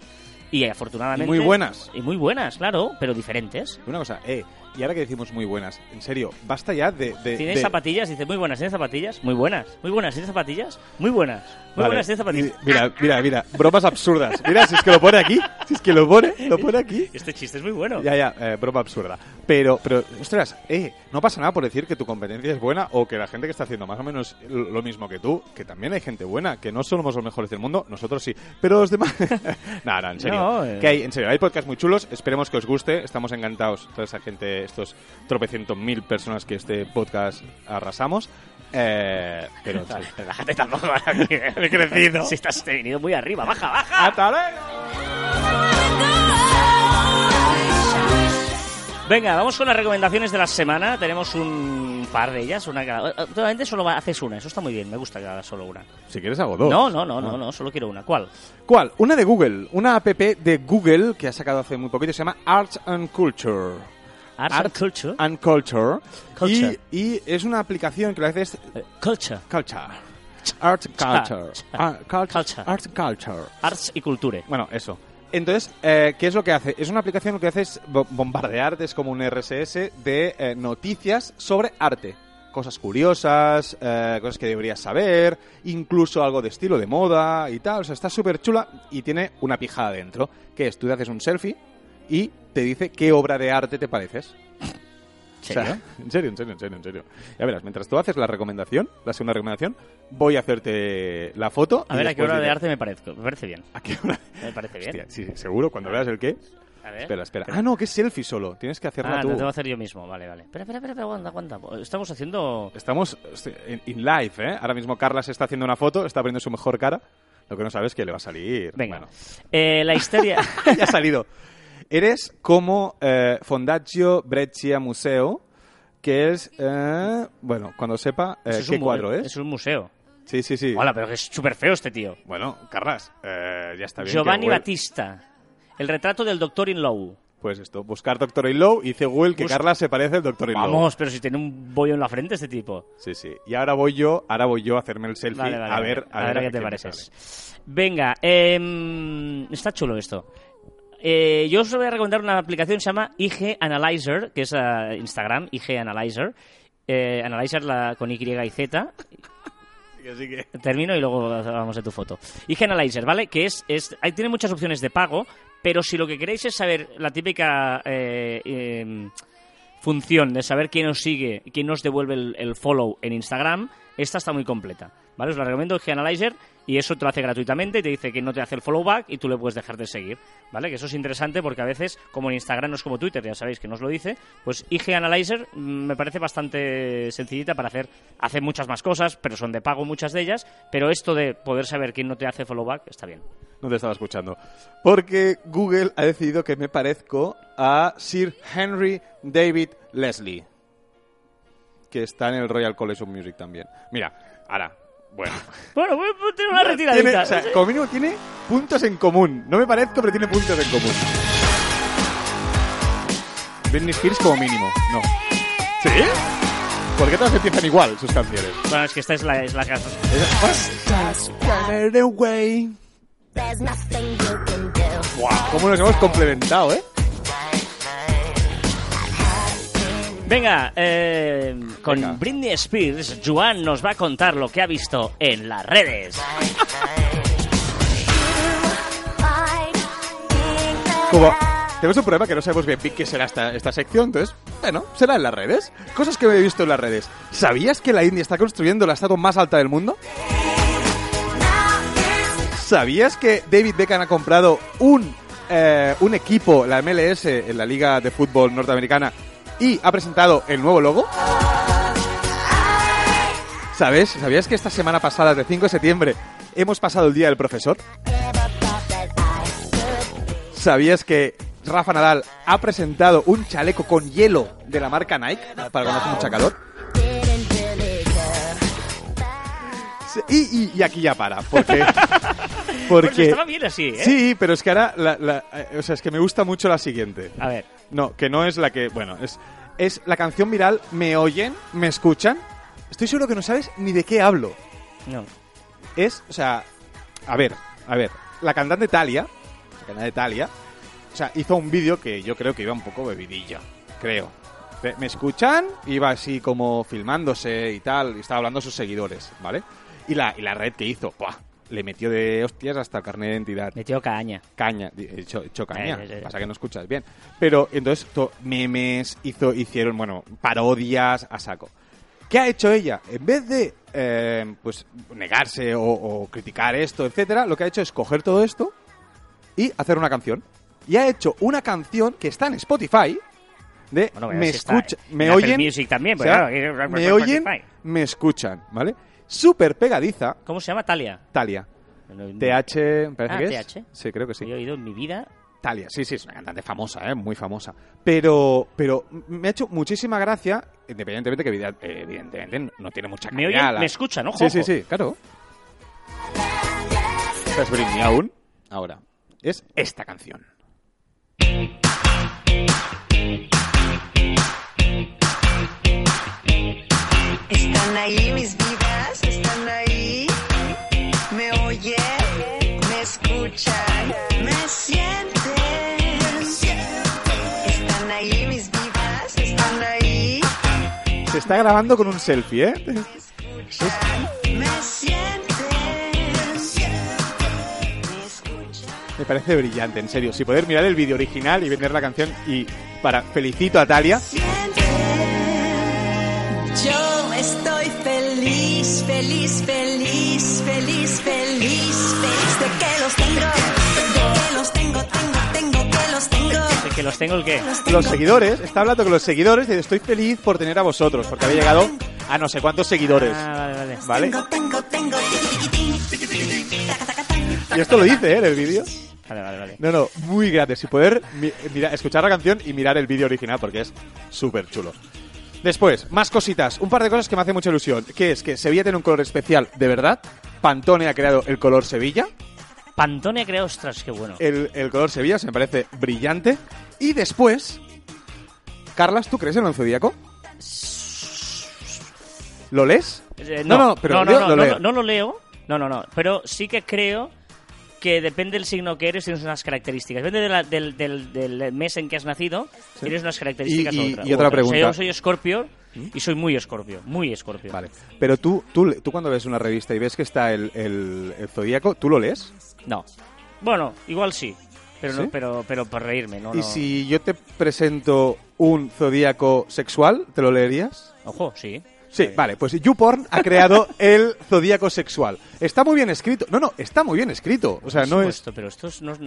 Y afortunadamente... Y muy buenas. Y muy buenas, claro, pero diferentes. Una cosa, eh, y ahora que decimos muy buenas, en serio, basta ya de... de ¿Tienes de- zapatillas? Dice, muy buenas, ¿tienes zapatillas? Muy buenas. Muy buenas, ¿tienes zapatillas? Muy buenas. Muy Vale. buenas, ¿tienes zapatillas? Y- Mira, mira, mira, bromas absurdas. Mira, si es que lo pone aquí, si es que lo pone, lo pone aquí. Este chiste es muy bueno. Ya, ya, eh, broma absurda. Pero, pero, ostras, eh, no pasa nada por decir que tu competencia es buena o que la gente que está haciendo más o menos lo mismo que tú, que también hay gente buena, que no somos los mejores del mundo, nosotros sí, pero los demás... nada, en serio. No, eh. Que hay, en serio, hay podcasts muy chulos, esperemos que os guste, estamos encantados, toda esa gente, estos tropecientos mil personas que este podcast arrasamos. Eh, pero, serio. Relájate tampoco. He crecido. Si estás te he venido muy arriba, baja, baja. ¡Hasta luego! Venga, vamos con las recomendaciones de la semana. Tenemos un par de ellas. Una cada... Últimamente solo haces una. Eso está muy bien. Me gusta que hagas solo una. Si quieres hago dos. No, no, no, Ah. no, no. Solo quiero una. ¿Cuál? ¿Cuál? Una de Google, una app de Google que ha sacado hace muy poquito, se llama Arts and Culture. Arts and Culture. and Culture. Culture. Y, y es una aplicación que lo hace es Eh, culture. Culture. Art Culture. Cha. Ah, cult- Culture. Art Culture. Arts y Culture. Bueno, eso. Entonces, eh, ¿qué es lo que hace? Es una aplicación lo que hace es bo- bombardearte, es como un RSS de eh, noticias sobre arte. Cosas curiosas, eh, cosas que deberías saber, incluso algo de estilo de moda y tal. O sea, está súper chula y tiene una pijada dentro, que es tú te haces un selfie y te dice qué obra de arte te pareces. O sea, ¿Serio? en serio, en serio, en serio, en serio. Ya verás, mientras tú haces la recomendación, la segunda recomendación, voy a hacerte la foto. A ver a qué hora de diré- arte me parezco. Me parece bien. ¿A qué hora? Me parece bien. Hostia, sí, seguro, cuando veas el qué. A ver. Espera, espera. Ah, no, que es selfie solo. Tienes que hacerla Ah, tú. lo tengo que hacer yo mismo. Vale, vale. Espera, espera, espera, aguanta, aguanta. Estamos haciendo... Estamos en in live, ¿eh? Ahora mismo Carla se está haciendo una foto, está poniendo su mejor cara. Lo que no sabes es que le va a salir. Venga. Bueno, Eh, la historia... ya ha salido. Eres como eh, Fondaggio Breccia Museo, que es, eh, bueno, cuando sepa eh, es qué un cuadro es. Es un museo. Sí, sí, sí. Hola, pero es súper feo este tío. Bueno, Carlas, eh, ya está bien. Giovanni que Battista. El retrato del doctor Inlow. Pues esto, buscar Doctor Inlow y dice Google que Bus- Carla se parece al Doctor Inlow. Vamos, pero si tiene un bollo en la frente este tipo. Sí, sí. Y ahora voy yo, ahora voy yo a hacerme el selfie Vale, vale, a ver a ver a qué te pareces. Venga, em, está chulo esto. Eh, yo os voy a recomendar una aplicación que se llama IG Analyzer, que es eh, Instagram, IG Analyzer. Eh, Analyzer la, con Y y Z. Así que Termino y luego hablamos de tu foto. IG Analyzer, ¿vale? Que es, es ahí tiene muchas opciones de pago, pero si lo que queréis es saber la típica eh, em, función de saber quién os sigue quién os devuelve el, el follow en Instagram, esta está muy completa, ¿vale? Os la recomiendo IG Analyzer y eso te lo hace gratuitamente y te dice que no te hace el follow back y tú le puedes dejar de seguir, ¿vale? Que eso es interesante porque a veces, como en Instagram no es como Twitter, ya sabéis que nos lo dice, pues IG Analyzer mm, me parece bastante sencillita para hacer, hace muchas más cosas, pero son de pago muchas de ellas, pero esto de poder saber quién no te hace follow back está bien. no te estaba escuchando. Porque Google ha decidido que me parezco a Sir Henry David Leslie, que está en el Royal College of Music también. Mira, ahora, bueno. Bueno, voy a tener una Tiene, retiradita. o sea, como mínimo tiene puntos en común. No me parezco, pero tiene puntos en común. Britney Spears como mínimo, no. ¿Sí? ¿Por qué todas empiezan igual sus canciones? Bueno, es que esta es la, es la que- Just get away. There's nothing you can do. Buah, cómo nos hemos complementado, ¿eh? Venga, eh, con Venga. Britney Spears, Joan nos va a contar lo que ha visto en las redes. Como tenemos un problema que no sabemos bien qué será esta, esta sección, entonces, bueno, será en las redes. Cosas que he visto en las redes. ¿Sabías que la India está construyendo la estatua más alta del mundo? ¿Sabías que David Beckham ha comprado un, eh, un equipo, la MLS, en la Liga de Fútbol Norteamericana, y ha presentado el nuevo logo? ¿Sabes? ¿Sabías que esta semana pasada, de 5 de septiembre, hemos pasado el Día del Profesor? ¿Sabías que Rafa Nadal ha presentado un chaleco con hielo de la marca Nike para cuando hace mucha calor? y aquí ya para, porque... Pues porque estaba bien así, ¿eh? Sí, pero es que ahora, la- la- eh, o sea, es que me gusta mucho la siguiente. A ver, No, que no es la que, bueno, es, es la canción viral ¿Me oyen? ¿Me escuchan? Estoy seguro que no sabes ni de qué hablo. no. Es, o sea, a ver, a ver, la cantante Talia, la cantante Talia, o sea, hizo un vídeo que yo creo que iba un poco bebidilla, creo. ¿Me- ¿Me escuchan? Iba así como filmándose y tal, y estaba hablando a sus seguidores, ¿vale? Y la, y la red que hizo, ¡buah! Le metió de hostias hasta el carnet de identidad. Metió caña. Caña, he hecho, he hecho caña, Eh, eh, eh. pasa que no escuchas bien. Pero entonces to- memes, hizo, hicieron, bueno, parodias a saco. ¿Qué ha hecho ella? En vez de eh, pues negarse o, o criticar esto, etcétera, lo que ha hecho es coger todo esto y hacer una canción. Y ha hecho una canción que está en Spotify de Bueno, me si escucha, me oyen, Music también, o pues sea, claro, me oyen, Spotify. me escuchan, ¿vale? Súper pegadiza, ¿Cómo se llama? Talia. Talia. No- TH, me parece Ah, que es. TH. Sí, creo que sí. Yo he oído en mi vida. Talia, sí, sí, es una cantante famosa, ¿eh? muy famosa. Pero, pero me ha hecho muchísima gracia, independientemente que eh, evidentemente no tiene mucha Me calidad. oyen, la- me escuchan, ojo, Sí, sí, sí, claro. Es Britney aún. Ahora, es esta canción. Está grabando con un selfie, ¿eh? Me parece brillante, en serio. Si poder mirar el vídeo original y vender la canción y para felicito a Talia. Yo estoy feliz, feliz, feliz, que los tengo, de que los tengo, tengo, tengo, que los tengo. ¿Los tengo el qué? Los seguidores, está hablando con los seguidores y estoy feliz por tener a vosotros, porque había llegado a no sé cuántos seguidores. Ah, vale, vale. ¿Vale? Tengo, tengo, tengo. Y esto lo dice, ¿eh? En el vídeo. Vale, vale, vale. No, no, muy grande. Si poder mi- mira- escuchar la canción y mirar el vídeo original porque es súper chulo. Después, más cositas. Un par de cosas que me hace mucha ilusión. Que es que Sevilla tiene un color especial de verdad. Pantone ha creado el color Sevilla. Pantone creo, ostras, qué bueno. El, el color Sevilla se me parece brillante. Y después, Carlas, ¿tú crees en el zodíaco? ¿Lo lees? Eh, no, no, pero no, no, yo no, lo no, leo. no lo leo. No, no, no. Pero sí que creo que depende del signo que eres, tienes unas características. Depende de la- del, del- del mes en que has nacido, tienes unas características Y- y- otra- y pregunta. O sea, yo soy escorpio y soy muy escorpio, muy escorpio. Vale. Pero tú, tú, tú cuando ves una revista y ves que está el, el, el zodíaco, ¿tú lo lees? No. Bueno, igual sí. Pero, ¿Sí? no, pero, pero por reírme, no, y no. si yo te presento un zodíaco sexual, ¿te lo leerías? Ojo, sí. Sí, vale, pues YouPorn ha creado el zodíaco sexual. Está muy bien escrito. No, no, está muy bien escrito. O sea, Por no es... supuesto, pero esto es- no es...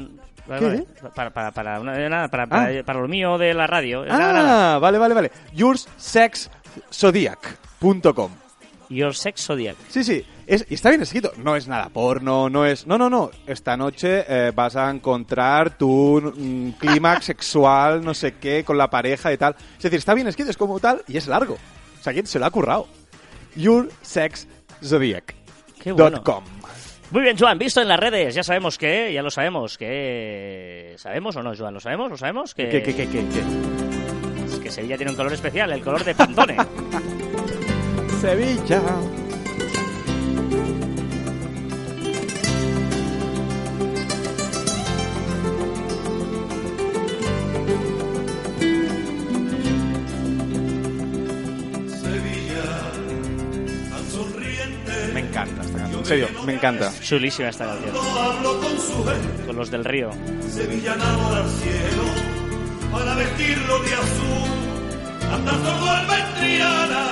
vale, vale. Para, para, para, una- nada, para, para, Ah. para lo mío de la radio. Nada, nada. Ah, vale, vale, vale. YourSexZodiac.com Your Sex Zodiac. Sí, sí, es, y está bien escrito. No es nada porno, no es... No, no, no. Esta noche eh, vas a encontrar tu mm, clímax sexual, no sé qué, con la pareja y tal. Es decir, está bien escrito, es como tal, y es largo. Sea, ¿quién se lo ha currado? YourSexZodiac.com bueno. Muy bien, Joan, visto en las redes, ya sabemos que, ya lo sabemos que... ¿Sabemos o no, Joan? ¿Lo sabemos? ¿Lo sabemos? Que, ¿Qué, qué, qué, qué, qué? es que Sevilla tiene un color especial, el color de Pantone. Sevilla. En serio, me encanta. Chulísima esta canción. Con los del río. Sevillanado al cielo para vestirlo de azul. Anda todo en Triana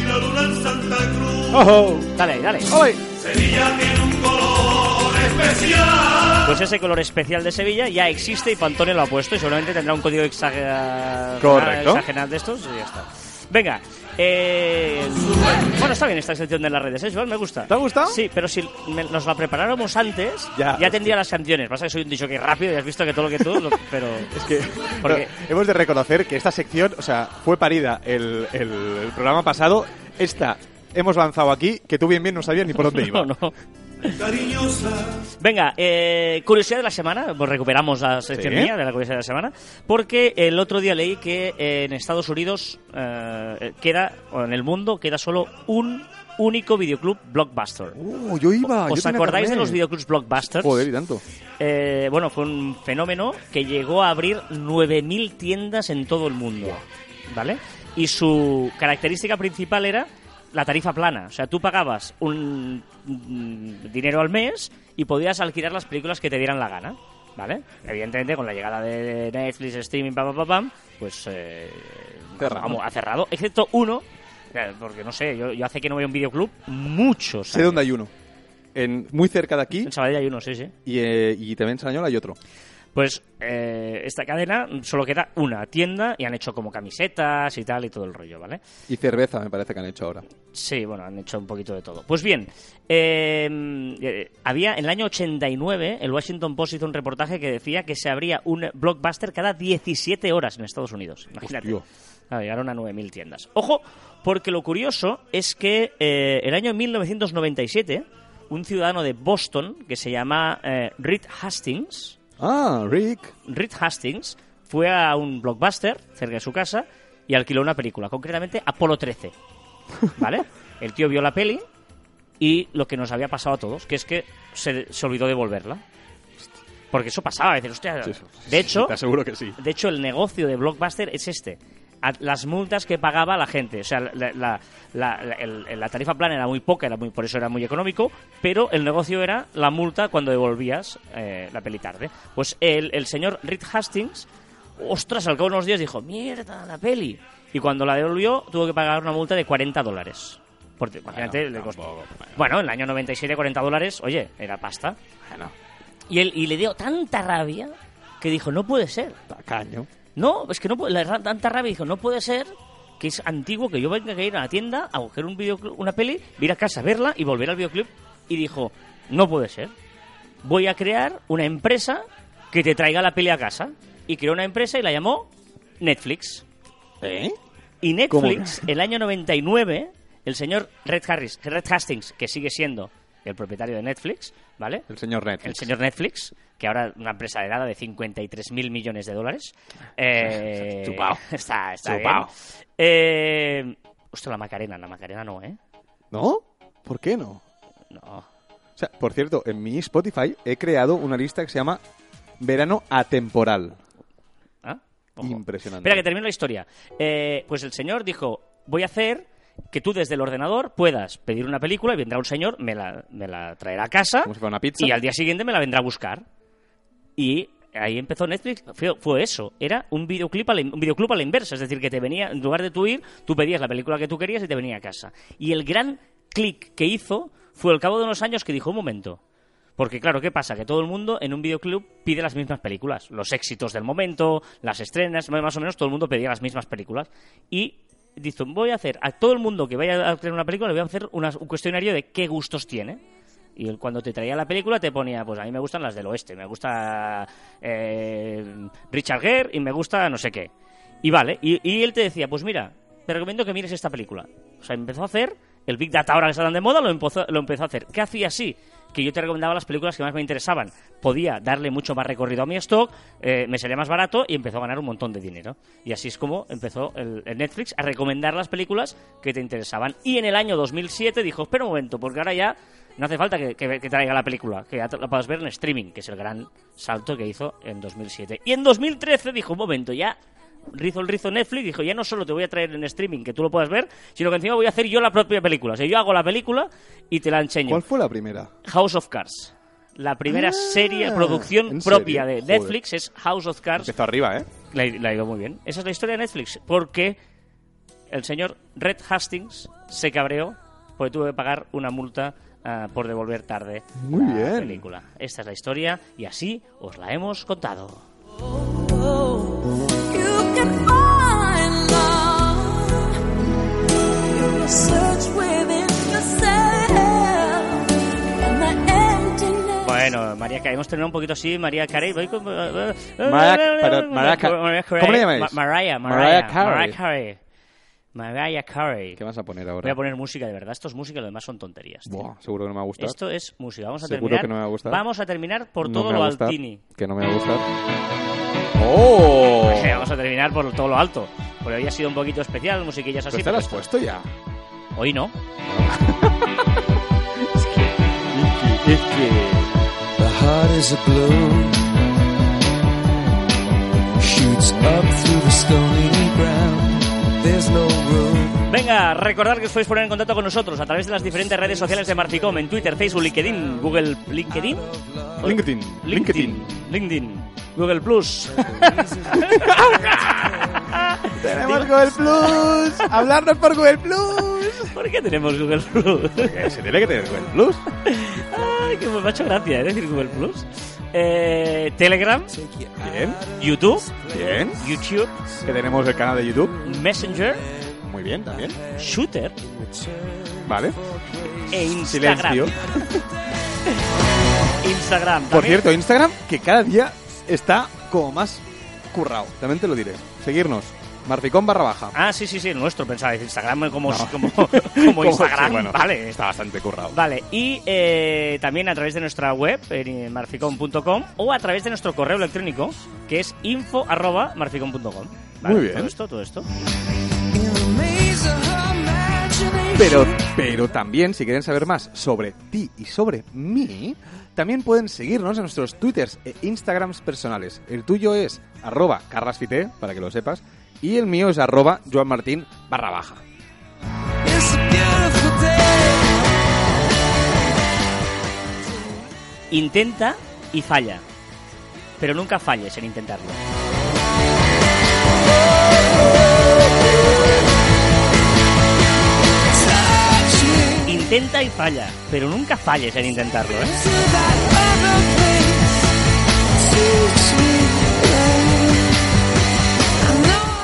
y la luna en Santa Cruz. ¡Oh! Dale, dale. ¡Ay! Sevilla tiene un color especial. Pues ese color especial de Sevilla ya existe y Pantone lo ha puesto y seguramente tendrá un código exagerado, Correcto. exagerado de estos y ya está. Venga, eh, bueno, está bien esta sección de las redes, ¿eh, Joan? Me gusta. ¿Te ha gustado? Sí, pero si me- nos la preparáramos antes, Ya. ya, tendría las canciones. Pasa que soy un dicho que rápido y has visto que todo lo que tú, lo- pero... Es que Porque- hemos de reconocer que esta sección, o sea, fue parida el, el- el programa pasado. Esta hemos lanzado aquí, que tú bien bien no sabías ni por dónde iba. No, no. Cariñosa. Venga, eh, curiosidad de la semana, pues recuperamos la sección Sí. mía de la curiosidad de la semana, porque el otro día leí que en Estados Unidos eh, queda, o en el mundo, queda solo un único videoclub blockbuster. Uh, yo iba. ¿Os acordáis de los videoclubs blockbusters? Joder, y tanto. Eh, bueno, fue un fenómeno que llegó a abrir 9.000 tiendas en todo el mundo, ¿vale? Y su característica principal era la tarifa plana. O sea, tú pagabas un mm, dinero al mes y podías alquilar las películas que te dieran la gana, ¿vale? Evidentemente, con la llegada de Netflix, streaming, pam, pam, pam, pues eh, Cerrado. ha cerrado, excepto uno, porque no sé, yo, yo hace que no a un videoclub muchos Sé dónde hay uno. En, muy cerca de aquí En Sabadell hay uno, sí, sí. y, eh, y también en Sarañola hay otro. Pues eh, esta cadena solo queda una tienda y han hecho como camisetas y tal y todo el rollo, ¿vale? Y cerveza me parece que han hecho ahora. Sí, bueno, han hecho un poquito de todo. Pues bien, eh, eh, había en el año 89, el Washington Post hizo un reportaje que decía que se abría un blockbuster cada 17 horas en Estados Unidos. Imagínate. Hostia. Claro, llegaron a 9.000 tiendas. Ojo, porque lo curioso es que eh, el año 1997, un ciudadano de Boston que se llama eh, Reed Hastings, Ah, Rick. Reed Hastings fue a un blockbuster cerca de su casa y alquiló una película, concretamente Apolo 13. ¿Vale? El tío vio la peli y lo que nos había pasado a todos, que es que se, se olvidó de devolverla. Porque eso pasaba, a veces, hostia. Sí, sí, De hecho, Te aseguro que sí. de hecho, el negocio de Blockbuster es este. A- Las multas que pagaba la gente. O sea, la, la- la- la- el- la tarifa plana era muy poca, era muy, por eso era muy económico, pero el negocio era la multa cuando devolvías eh, la peli tarde. Pues el, el señor Reed Hastings, ostras, al cabo de unos días dijo, mierda, la peli. Y cuando la devolvió, tuvo que pagar una multa de 40 dólares. Porque, imagínate, le costó. Bueno, en el año 97, 40 dólares, oye, era pasta. Y, él, y le dio tanta rabia que dijo, no puede ser. Tacaño. No, es que no puede, le da tanta rabia, dijo, no puede ser que es antiguo que yo venga a ir a la tienda a coger un videoclub, una peli, ir a casa a verla y volver al videoclub. Y dijo, no puede ser. Voy a crear una empresa que te traiga la peli a casa. Y creó una empresa y la llamó Netflix. ¿Eh? Y ¿Cómo? Netflix, el año 99, el señor Red, Harris, Red Hastings, que sigue siendo el propietario de Netflix, ¿vale? El señor Netflix. El señor Netflix, que ahora es una empresa heredada de 53.000 millones de dólares. Eh, Chupao. Está, está Chupao. bien. Eh, ostras, la Macarena, la Macarena no, ¿eh? ¿No? ¿Por qué no? No. O sea, por cierto, en mi Spotify he creado una lista que se llama Verano Atemporal. ¿Ah? Ojo. Impresionante. Espera, que termino la historia. Eh, pues el señor dijo, voy a hacer que tú desde el ordenador puedas pedir una película y vendrá un señor, me la, me la traerá a casa Como si fuera una pizza. y al día siguiente me la vendrá a buscar. Y ahí empezó Netflix, fue, fue eso, era un videoclip, a la, un videoclub a la inversa, es decir, que te venía, en lugar de tú ir, tú pedías la película que tú querías y te venía a casa. Y el gran clic que hizo fue al cabo de unos años que dijo, un momento, porque claro, ¿qué pasa? Que todo el mundo en un videoclub pide las mismas películas, los éxitos del momento, las estrenas, más o menos todo el mundo pedía las mismas películas. Y dijo, voy a hacer a todo el mundo que vaya a tener una película, le voy a hacer un cuestionario de qué gustos tiene. Y él, cuando te traía la película te ponía, pues a mí me gustan las del oeste, me gusta eh, Richard Gere y me gusta no sé qué. Y vale, y, y él te decía, pues mira, te recomiendo que mires esta película. O sea, empezó a hacer, el Big Data ahora que está tan de moda, lo empezó, lo empezó a hacer. ¿Qué hacía así? Que yo te recomendaba las películas que más me interesaban. Podía darle mucho más recorrido a mi stock, eh, me salía más barato y empezó a ganar un montón de dinero. Y así es como empezó el, Netflix a recomendar las películas que te interesaban. Y en el año 2007 dijo, espera un momento, porque ahora ya no hace falta que, que- traiga la película, que ya la puedas ver en streaming, que es el gran salto que hizo en 2007. Y en 2013 dijo, un momento, ya rizo el rizo Netflix, dijo, ya no solo te voy a traer en streaming que tú lo puedas ver, sino que encima voy a hacer yo la propia película. O sea, yo hago la película y te la enseño. ¿Cuál fue la primera? House of Cards. La primera Ah, serie, producción ¿en propia serio? de Joder. Netflix es House of Cards. Empezó arriba, ¿eh? La, la ha ido muy bien. Esa es la historia de Netflix. Porque el señor Red Hastings se cabreó porque tuvo que pagar una multa ah, por devolver tarde Muy la bien. película. Esta es la historia y así os la hemos contado. Bueno, María Carey, hemos terminado un poquito así. María Carey, voy con. María- pero María Ca- Carey. ¿cómo le llamáis? Ma- Mariah, Mariah Mariah, Carey. Mariah Carey. Mariah. ¿Qué vas a poner ahora? Voy a poner música de verdad. Esto es música, lo demás son tonterías. Buah, seguro que no me va a gustar. Esto es música. Vamos a Seguro terminar. que no me va a gustar. Vamos a terminar por No todo lo gustar, altini. Que no me va a gustar. ¡Oh! Eh, Vamos a terminar por todo lo alto. Porque hoy ha sido un poquito especial, musiquillas así. ¿Pero te la has puesto ya? Hoy no. Es que... The heart is a blue. Shoots up through the stony ground. There's no room. Venga, recordad que os podéis poner en contacto con nosotros a través de las diferentes redes sociales de Marficom, en Twitter, Facebook, LinkedIn, Google... ¿LinkedIn? LinkedIn. LinkedIn. LinkedIn. Google Plus. Tenemos Google Plus. Hablarnos por Google Plus. ¿Por qué tenemos Google Plus? Que se tiene que tener Google Plus. Ay, que me ha hecho gracia ¿eh? decir Google Plus. Eh, Telegram, Bien, YouTube, bien. YouTube, Que tenemos el canal de YouTube. Messenger, Muy bien, también. Shooter Vale. e Instagram. Silencio. Instagram. Por cierto, Instagram, que cada día está como más currado. También te lo diré. Seguirnos. Marficón barra baja. Ah, sí, sí, sí, el nuestro, pensaba. Instagram como, No. como, como Instagram. sí, bueno, vale, Está bastante currado. Vale, y eh, también a través de nuestra web, en marficom.com, o a través de nuestro correo electrónico, que es info.marficom.com. Vale, Muy bien. Todo esto, todo esto. Pero, pero también, si quieren saber más sobre ti y sobre mí, también pueden seguirnos en nuestros twitters e instagrams personales. El tuyo es arroba carrasfite, para que lo sepas, y el mío es arroba joanmartin barra baja. Intenta y falla. Pero nunca falles en intentarlo. Intenta y falla, pero nunca falles en intentarlo, ¿eh? Sweet.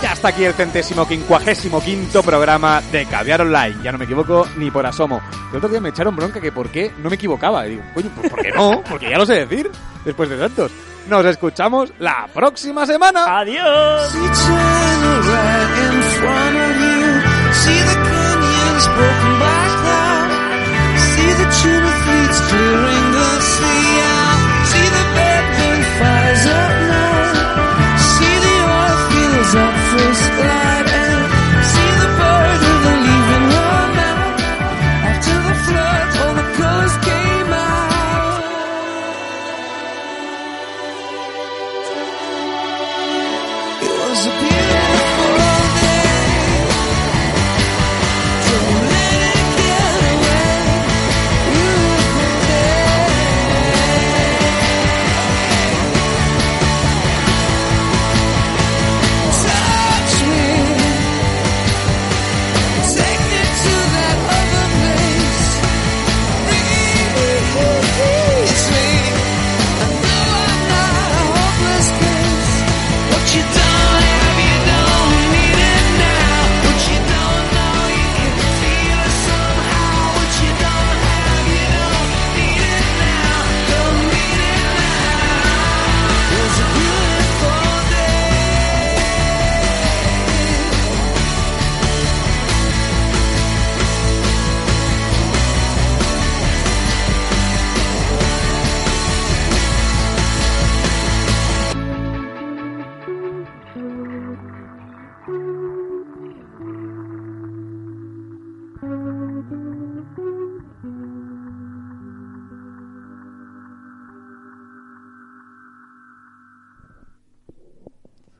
hasta aquí el centésimo quincuagésimo quinto programa de Caviar Online. Ya no me equivoco ni por asomo. El otro día me echaron bronca que por qué no me equivocaba. Y digo, coño, pues ¿por qué no? Porque ya lo sé decir, después de tantos. Nos escuchamos la próxima semana. ¡Adiós! See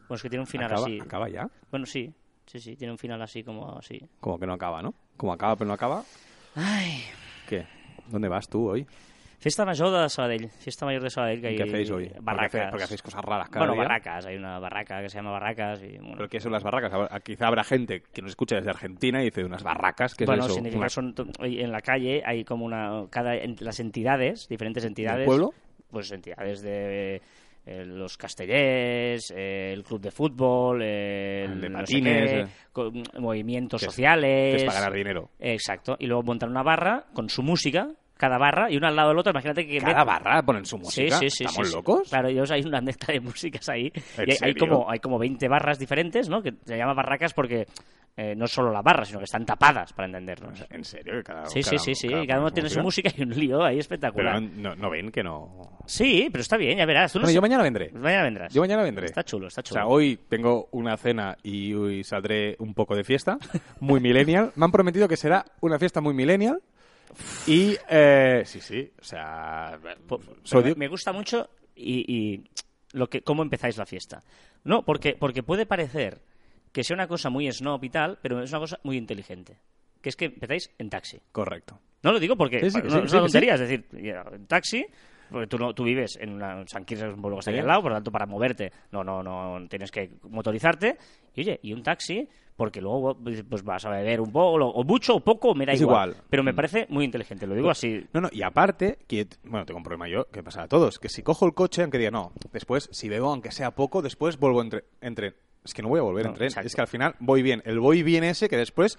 Bueno, es que tiene un final Acaba, así. acaba ya. Bueno, sí. Sí, sí, tiene un final así como así. Como que no acaba, ¿no? Como acaba pero no acaba. Ay. ¿Qué? ¿Dónde vas tú hoy? Fiesta Major de Sabadell. Fiesta Mayor de Sabadell. Que ¿Qué hay hacéis hoy? Porque Barracas. hace- Porque hacéis cosas raras cada bueno, día. barracas. Hay una barraca que se llama Barracas. Y, bueno, ¿Pero qué son las barracas? Ahora, Quizá habrá gente que nos escucha desde Argentina y dice unas barracas, que bueno, es eso? significa Una- son en la calle hay como una cada las entidades, diferentes entidades. pueblo? Pues entidades de eh, los castellers, eh, el club de fútbol, eh, El de no sé patines, qué, eh. movimientos Que es- sociales. que es para ganar dinero. Exacto. Y luego montan una barra con su música, cada barra, y una al lado del otro. Imagínate que Cada barra ponen su Sí, música. sí, sí, ¿Estamos sí, sí. locos? Claro, ellos hay una mezcla de músicas ahí. ¿En Y hay, como, hay como 20 barras diferentes, ¿no? Que se llama barracas porque eh, no solo la barra, sino que están tapadas, para entendernos. ¿En serio? Que Cada, Sí, sí, cada- sí, sí. cada y cada uno tiene su música y un lío ahí espectacular. Pero no, no ven que no... Sí, pero está bien, ya verás. Tú no yo mañana vendré. Mañana vendrás. Yo mañana vendré. Está chulo, está O chulo. sea, hoy tengo una cena y hoy saldré un poco de fiesta, muy millennial. Me han prometido que será una fiesta muy millennial. Y, eh, sí, sí, o sea... Me, gusta mucho y, y lo que cómo empezáis la fiesta. No, porque, porque puede parecer que sea una cosa muy snob y tal, pero es una cosa muy inteligente. Que es que empezáis en taxi. Correcto. No lo digo porque Sí, sí, que no, sí, es una tontería, es decir, en taxi, porque tú, no, tú vives en una, San Quirze es un pueblo que está Sí. al lado, por lo tanto, para moverte no, no, no tienes que motorizarte. Y oye, y un taxi, porque luego pues vas a beber un poco, o mucho o poco, me da Es igual. igual. Pero me Mm. parece muy inteligente, lo digo así. No, no, y aparte, que, bueno, tengo un problema yo, que pasa a todos, que si cojo el coche, aunque diga no, después, si bebo, aunque sea poco, después vuelvo en, en tren. Es que no voy a volver No, en tren. exacto. Es que al final voy bien. El voy bien ese que después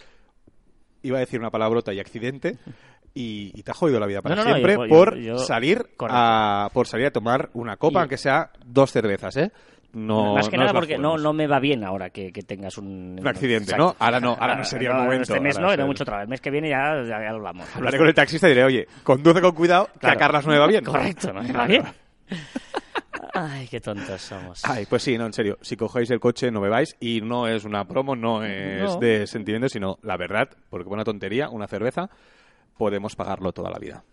iba a decir una palabrota y accidente y, y te ha jodido la vida para No, no, no, siempre yo- por yo- salir a por salir a tomar una copa, aunque sea dos cervezas, ¿eh? No, Más que no nada porque no, no me va bien ahora que, que tengas un... Un accidente. ¿no? Ahora no, ahora no sería el momento, Este mes no, era mucho trabajo. El mes que viene ya, ya, ya lo hablamos. Hablaré con el taxista y diré, oye, conduce con cuidado, que a Claro. Carlas no le va bien. Correcto, no me va bien. Ay, qué tontos somos. Ay, pues sí, no, en serio. Si cogéis el coche, no bebáis. Y no es una promo, no es No. de sentimiento, sino la verdad, porque buena tontería, una cerveza, podemos pagarlo toda la vida.